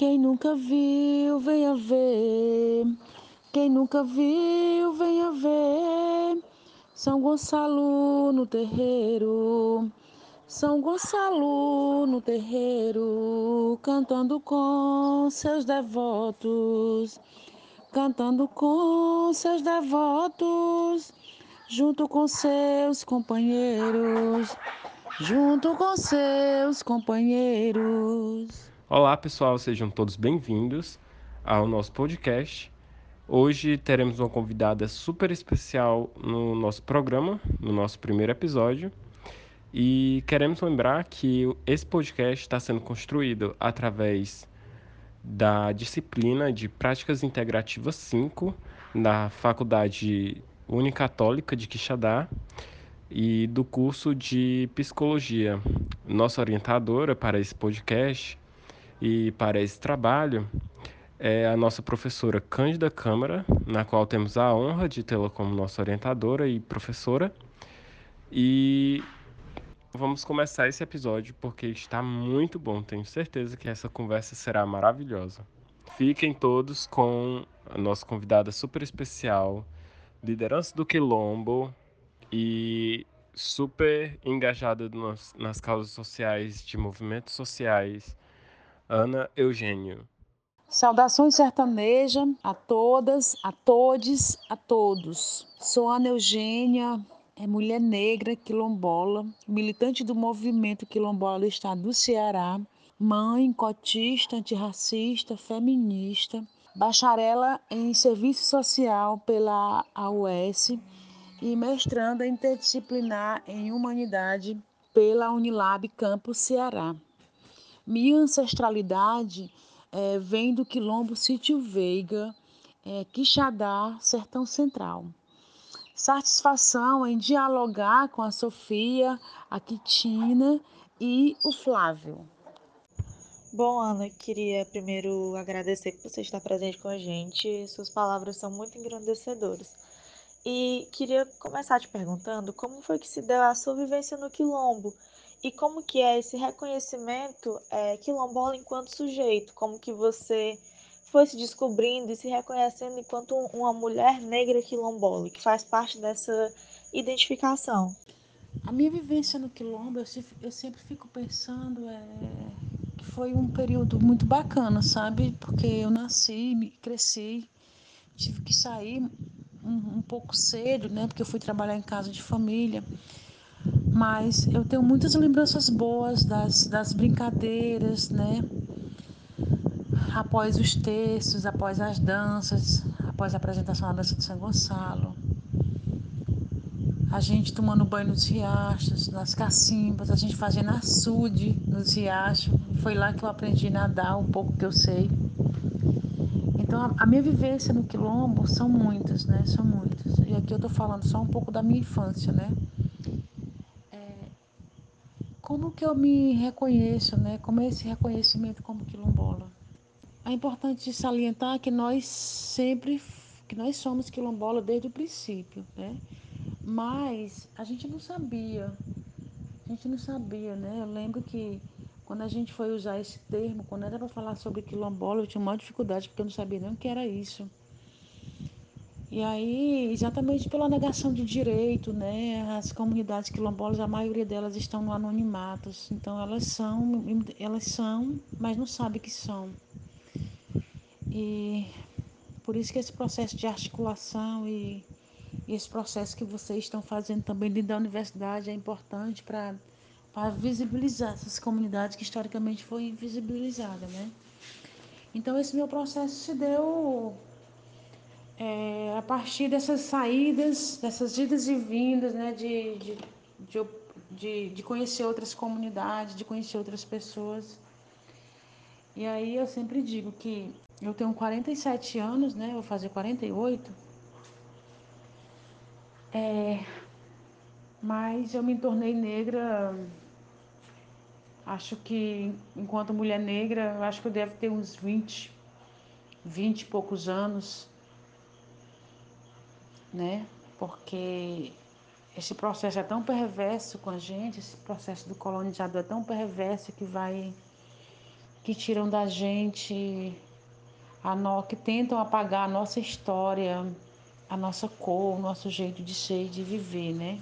Quem nunca viu, venha ver. Quem nunca viu, venha ver. São Gonçalo no terreiro. São Gonçalo no terreiro, cantando com seus devotos, cantando com seus devotos, junto com seus companheiros, junto com seus companheiros. Olá, pessoal, sejam todos bem-vindos ao nosso podcast. Hoje teremos uma convidada super especial no nosso programa, no nosso primeiro episódio. E queremos lembrar que esse podcast está sendo construído através da disciplina de Práticas Integrativas 5 da Faculdade Unicatólica de Quixadá e do curso de Psicologia. Nossa orientadora para esse podcast e para esse trabalho é a nossa professora Cândida Câmara, na qual temos a honra de tê-la como nossa orientadora e professora. E Vamos começar esse episódio porque está muito bom. Tenho certeza que essa conversa será maravilhosa. Fiquem todos com a nossa convidada super especial, liderança do Quilombo e super engajada nas, nas causas sociais, de movimentos sociais, Ana Eugênio. Saudações sertaneja a todas, a todes, a todos. Sou Ana Eugênia, é mulher negra quilombola, militante do movimento quilombola do estado do Ceará, mãe, cotista, antirracista, feminista, bacharela em serviço social pela AUS e mestranda interdisciplinar em humanidade pela Unilab Campus Ceará. Minha ancestralidade é, vem do quilombo Sítio Veiga, é, Quixadá, Sertão Central satisfação em dialogar com a Sofia, a Quitina e o Flávio. Bom, Ana, queria primeiro agradecer por você estar presente com a gente. Suas palavras são muito engrandecedoras. E queria começar te perguntando como foi que se deu a sua vivência no Quilombo e como que é esse reconhecimento é, quilombola enquanto sujeito, como que você foi se descobrindo e se reconhecendo enquanto uma mulher negra quilombola, que faz parte dessa identificação. A minha vivência no quilombo, eu, sempre fico pensando é, que foi um período muito bacana, sabe? Porque eu nasci, cresci, tive que sair um, um pouco cedo, né? Porque eu fui trabalhar em casa de família. Mas eu tenho muitas lembranças boas das, das brincadeiras, né? após os textos, após as danças, após a apresentação da dança de São Gonçalo. A gente tomando banho nos riachos, nas cacimbas, a gente fazendo açude nos riachos. Foi lá que eu aprendi a nadar um pouco que eu sei. Então, a, minha vivência no quilombo são muitas, né? São muitas. E aqui eu estou falando só um pouco da minha infância, né? Como que eu me reconheço, né? Como é esse reconhecimento como quilombola? É importante salientar que nós sempre que nós somos quilombola desde o princípio, né? Mas a gente não sabia. A gente não sabia, né? Eu lembro que quando a gente foi usar esse termo, quando era para falar sobre quilombola, eu tinha maior dificuldade porque eu não sabia nem o que era isso. E aí, exatamente pela negação de direito, né? As comunidades quilombolas, a maioria delas estão no anonimato, então elas são, elas são, mas não sabem que são. E por isso que esse processo de articulação e, e esse processo que vocês estão fazendo também dentro da universidade é importante para para visibilizar essas comunidades que historicamente foi invisibilizada, né? Então esse meu processo se deu é, a partir dessas saídas, dessas idas e vindas, né? De, de, de, de, de conhecer outras comunidades, de conhecer outras pessoas. E aí eu sempre digo que eu tenho 47 anos, né? Vou fazer 48. É, mas eu me tornei negra. Acho que enquanto mulher negra, acho que eu devo ter uns 20, 20 e poucos anos, né? Porque esse processo é tão perverso com a gente, esse processo do colonizador é tão perverso que vai que tiram da gente a no, que tentam apagar a nossa história, a nossa cor, o nosso jeito de ser e de viver, né?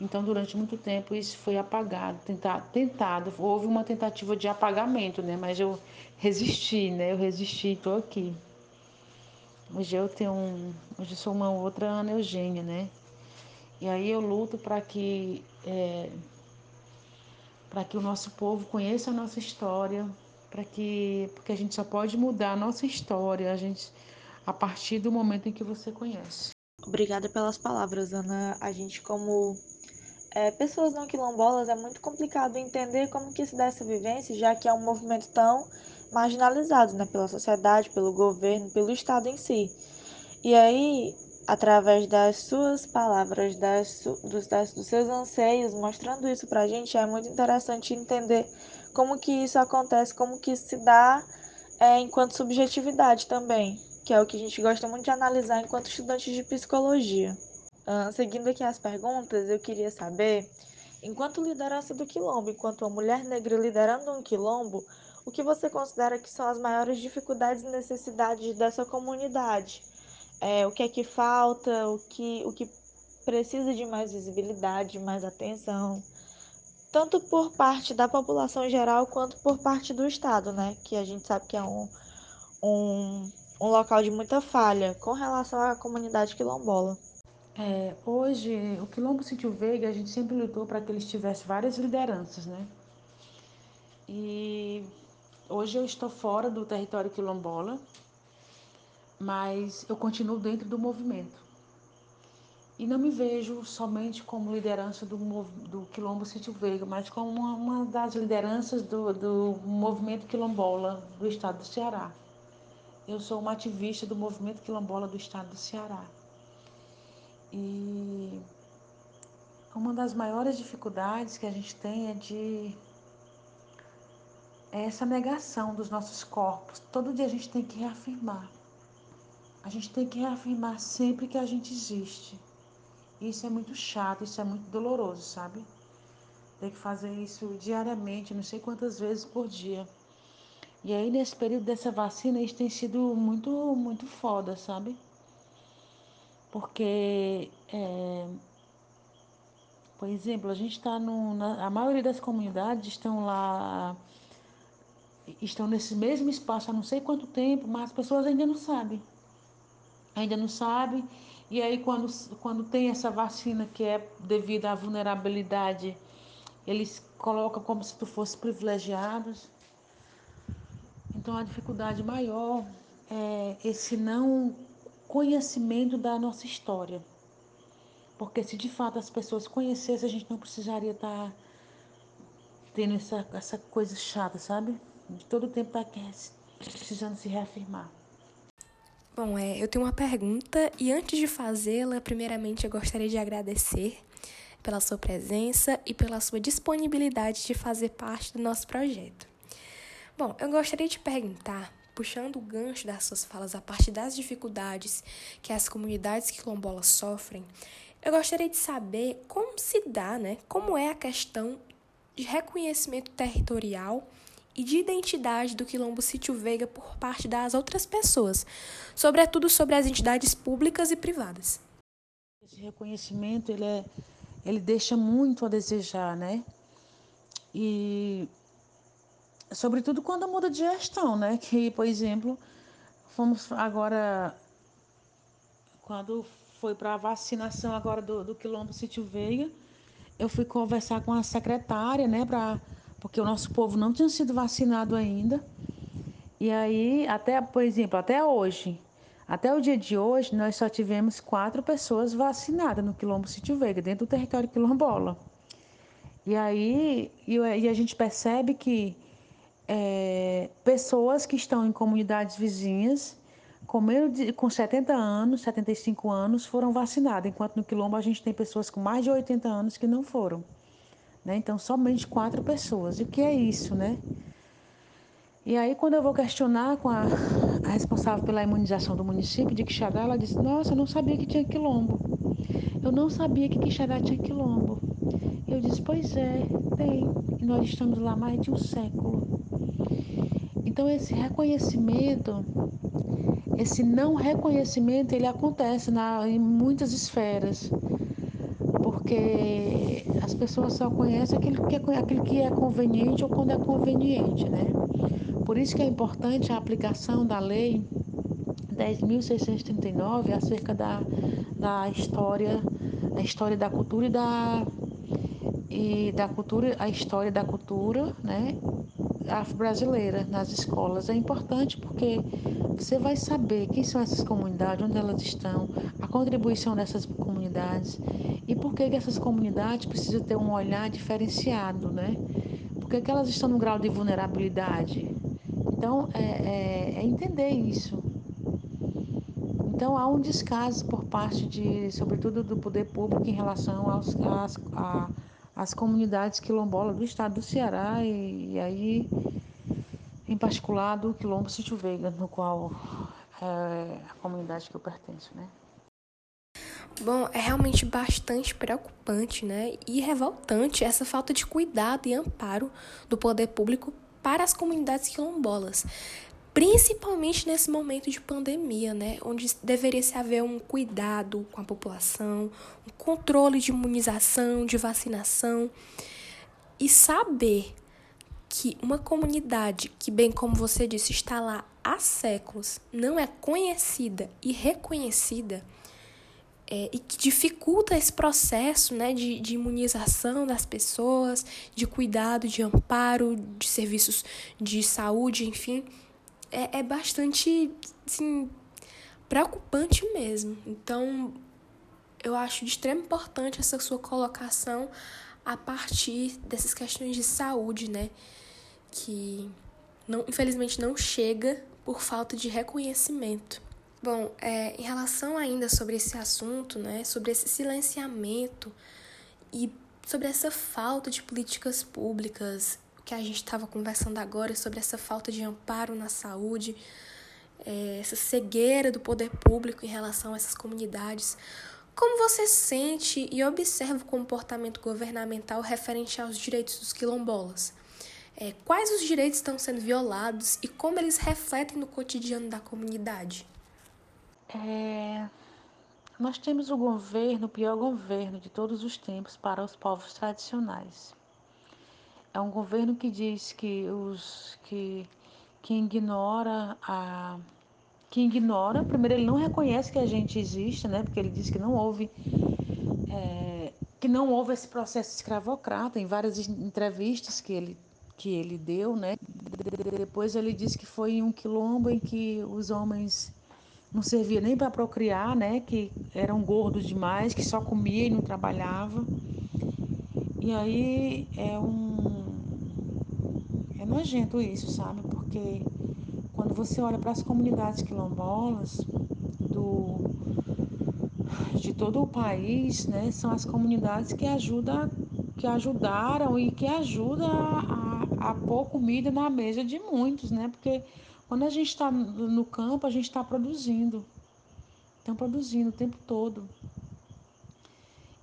Então, durante muito tempo, isso foi apagado, tentado, tentado. Houve uma tentativa de apagamento, né? Mas eu resisti, né? Eu resisti estou aqui. Hoje eu tenho um, hoje sou uma outra Ana Eugênia, né? E aí eu luto para que é, para que o nosso povo conheça a nossa história, para que porque a gente só pode mudar a nossa história a gente a partir do momento em que você conhece. Obrigada pelas palavras, Ana. A gente como é, pessoas não quilombolas é muito complicado entender como que se dá essa vivência, já que é um movimento tão marginalizado, né, pela sociedade, pelo governo, pelo Estado em si. E aí, através das suas palavras, das, dos, das, dos seus anseios, mostrando isso para a gente, é muito interessante entender como que isso acontece, como que isso se dá é, enquanto subjetividade também, que é o que a gente gosta muito de analisar enquanto estudantes de psicologia. Uh, seguindo aqui as perguntas, eu queria saber, enquanto liderança do quilombo, enquanto uma mulher negra liderando um quilombo, o que você considera que são as maiores dificuldades e necessidades dessa comunidade? É, o que é que falta, o que, o que precisa de mais visibilidade, mais atenção, tanto por parte da população geral quanto por parte do Estado, né? Que a gente sabe que é um, um, um local de muita falha com relação à comunidade quilombola. É, hoje, o Quilombo Sítio Veiga, a gente sempre lutou para que eles tivessem várias lideranças, né? E hoje eu estou fora do território quilombola, mas eu continuo dentro do movimento. E não me vejo somente como liderança do, do Quilombo Sítio Veiga, mas como uma, uma das lideranças do, do movimento quilombola do estado do Ceará. Eu sou uma ativista do movimento quilombola do estado do Ceará. E uma das maiores dificuldades que a gente tem é de é essa negação dos nossos corpos. Todo dia a gente tem que reafirmar. A gente tem que reafirmar sempre que a gente existe. Isso é muito chato, isso é muito doloroso, sabe? Tem que fazer isso diariamente, não sei quantas vezes por dia. E aí, nesse período dessa vacina, isso tem sido muito, muito foda, sabe? Porque, é, por exemplo, a gente está no. Na, a maioria das comunidades estão lá estão nesse mesmo espaço há não sei quanto tempo, mas as pessoas ainda não sabem. Ainda não sabem. E aí, quando, quando tem essa vacina que é devido à vulnerabilidade, eles colocam como se tu fosse privilegiados. Então, a dificuldade maior é esse não conhecimento da nossa história. Porque se de fato as pessoas conhecessem, a gente não precisaria estar tá tendo essa, essa coisa chata, sabe? Todo o tempo tá precisando se reafirmar. Bom, é, eu tenho uma pergunta e antes de fazê-la, primeiramente eu gostaria de agradecer pela sua presença e pela sua disponibilidade de fazer parte do nosso projeto. Bom, eu gostaria de perguntar, puxando o gancho das suas falas a partir das dificuldades que as comunidades quilombolas sofrem, eu gostaria de saber como se dá, né? Como é a questão de reconhecimento territorial e de identidade do Quilombo Sítio Veiga por parte das outras pessoas, sobretudo sobre as entidades públicas e privadas. Esse reconhecimento ele, é, ele deixa muito a desejar, né? E sobretudo quando muda de gestão, né? Que, por exemplo, fomos agora quando foi para a vacinação agora do, do Quilombo Sítio Veiga, eu fui conversar com a secretária, né, para porque o nosso povo não tinha sido vacinado ainda. E aí, até, por exemplo, até hoje, até o dia de hoje, nós só tivemos quatro pessoas vacinadas no Quilombo Sítio Veiga, dentro do território quilombola. E aí, e, e a gente percebe que é, pessoas que estão em comunidades vizinhas, com, menos de, com 70 anos, 75 anos, foram vacinadas, enquanto no Quilombo a gente tem pessoas com mais de 80 anos que não foram. Né? Então, somente quatro pessoas. E o que é isso, né? E aí, quando eu vou questionar com a, a responsável pela imunização do município de Quixadá, ela disse: Nossa, eu não sabia que tinha quilombo. Eu não sabia que Quixadá tinha quilombo. Eu disse: Pois é, tem. E nós estamos lá mais de um século. Então esse reconhecimento, esse não reconhecimento, ele acontece na, em muitas esferas, porque as pessoas só conhecem aquilo que é, que é conveniente ou quando é conveniente, né? Por isso que é importante a aplicação da lei 10.639 acerca da, da história, da história da cultura e da e da cultura, a história da cultura, né, afro-brasileira nas escolas é importante porque você vai saber quem são essas comunidades, onde elas estão, a contribuição dessas comunidades e por que, que essas comunidades precisam ter um olhar diferenciado, né? Porque que elas estão no grau de vulnerabilidade. Então, é, é, é entender isso. Então, há um descaso por parte de, sobretudo, do poder público em relação aos, às, a, as comunidades quilombolas do estado do Ceará e, e aí, em particular, do quilombo Sítio Veiga, no qual é a comunidade que eu pertenço, né? Bom, é realmente bastante preocupante, né? E revoltante essa falta de cuidado e amparo do poder público para as comunidades quilombolas principalmente nesse momento de pandemia, né, onde deveria se haver um cuidado com a população, um controle de imunização, de vacinação e saber que uma comunidade que, bem como você disse, está lá há séculos, não é conhecida e reconhecida é, e que dificulta esse processo né, de, de imunização das pessoas, de cuidado, de amparo, de serviços de saúde, enfim é, é bastante, assim, preocupante mesmo. Então, eu acho de extrema importância essa sua colocação a partir dessas questões de saúde, né? Que não, infelizmente não chega por falta de reconhecimento. Bom, é, em relação ainda sobre esse assunto, né, sobre esse silenciamento e sobre essa falta de políticas públicas que a gente estava conversando agora sobre essa falta de amparo na saúde, é, essa cegueira do poder público em relação a essas comunidades. Como você sente e observa o comportamento governamental referente aos direitos dos quilombolas? É, quais os direitos estão sendo violados e como eles refletem no cotidiano da comunidade? É, nós temos o governo, o pior governo de todos os tempos para os povos tradicionais. É um governo que diz que os que, que ignora a que ignora, primeiro ele não reconhece que a gente existe, né? Porque ele diz que não houve é, que não houve esse processo escravocrata em várias entrevistas que ele que ele deu, né? Depois ele disse que foi em um quilombo em que os homens não serviam nem para procriar, né? Que eram gordos demais, que só comia e não trabalhava. E aí é um é nojento isso, sabe? Porque quando você olha para as comunidades quilombolas do, de todo o país, né, são as comunidades que ajudam, que ajudaram e que ajudam a, a pôr comida na mesa de muitos, né? Porque quando a gente está no campo, a gente está produzindo. Estão produzindo o tempo todo.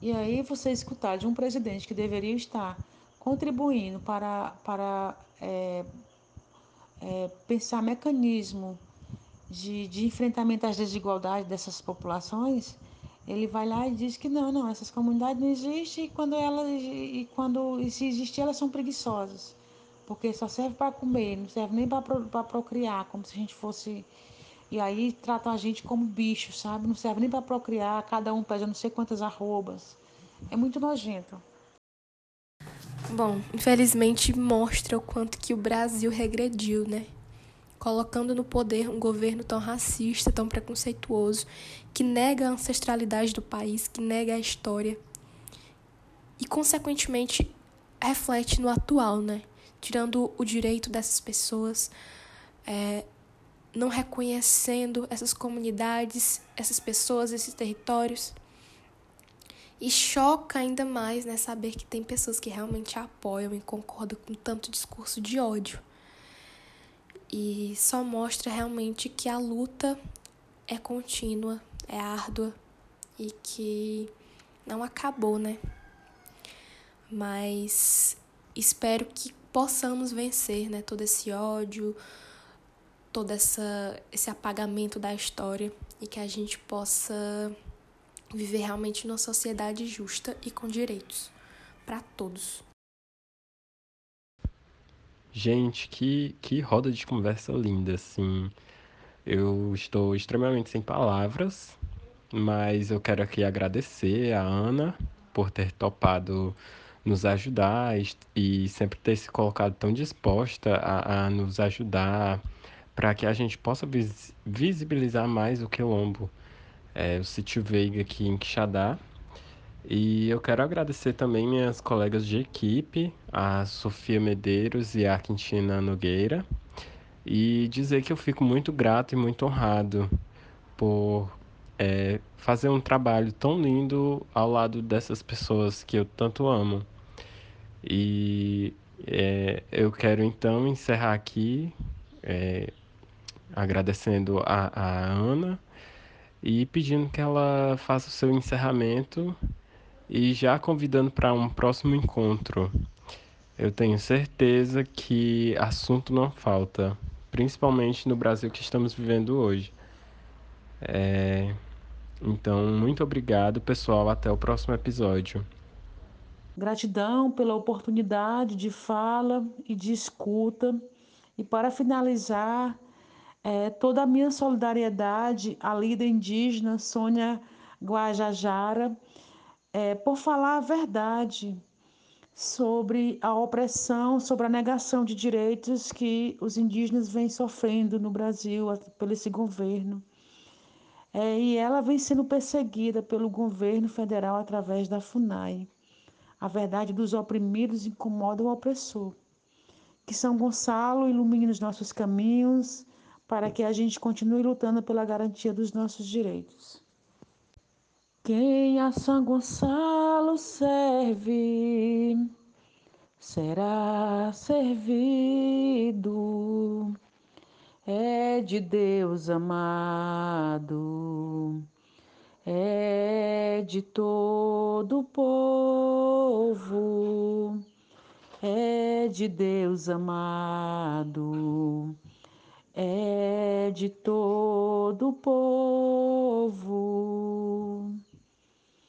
E aí você escutar de um presidente que deveria estar contribuindo para, para é, é, pensar mecanismo de, de enfrentamento às desigualdades dessas populações, ele vai lá e diz que não, não, essas comunidades não existem e quando elas e quando se existir elas são preguiçosas, porque só serve para comer, não serve nem para procriar, como se a gente fosse e aí tratam a gente como bicho, sabe? Não serve nem para procriar, cada um pesa não sei quantas arrobas. É muito nojento. Bom, infelizmente mostra o quanto que o Brasil regrediu, né? Colocando no poder um governo tão racista, tão preconceituoso, que nega a ancestralidade do país, que nega a história e, consequentemente, reflete no atual, né? Tirando o direito dessas pessoas, é, não reconhecendo essas comunidades, essas pessoas, esses territórios. E choca ainda mais né, saber que tem pessoas que realmente apoiam e concordam com tanto discurso de ódio. E só mostra realmente que a luta é contínua, é árdua e que não acabou, né? Mas espero que possamos vencer, né, todo esse ódio, todo essa, esse apagamento da história e que a gente possa viver realmente numa sociedade justa e com direitos para todos. Gente, que, que roda de conversa linda, assim. Eu estou extremamente sem palavras, mas eu quero aqui agradecer a Ana por ter topado nos ajudar e, e sempre ter se colocado tão disposta a, a nos ajudar para que a gente possa vis, visibilizar mais o quilombo, é, o sítio Veiga aqui em Quixadá. E eu quero agradecer também minhas colegas de equipe, a Sofia Medeiros e a Quintina Nogueira, e dizer que eu fico muito grato e muito honrado por é, fazer um trabalho tão lindo ao lado dessas pessoas que eu tanto amo. E é, eu quero então encerrar aqui é, agradecendo a, a Ana e pedindo que ela faça o seu encerramento e já convidando para um próximo encontro. Eu tenho certeza que assunto não falta, principalmente no Brasil que estamos vivendo hoje. É... Então, muito obrigado, pessoal. Até o próximo episódio. Gratidão pela oportunidade de fala e de escuta. E para finalizar, é, toda a minha solidariedade à líder indígena Sônia Guajajara é, por falar a verdade sobre a opressão, sobre a negação de direitos que os indígenas vêm sofrendo no Brasil pelo esse governo. É, e ela vem sendo perseguida pelo governo federal através da FUNAI. A verdade dos oprimidos incomoda o opressor. Que São Gonçalo ilumine os nossos caminhos para que a gente continue lutando pela garantia dos nossos direitos. Quem a São Gonçalo serve será servido, é de Deus amado, é de todo o povo, é de Deus amado, é de todo o povo.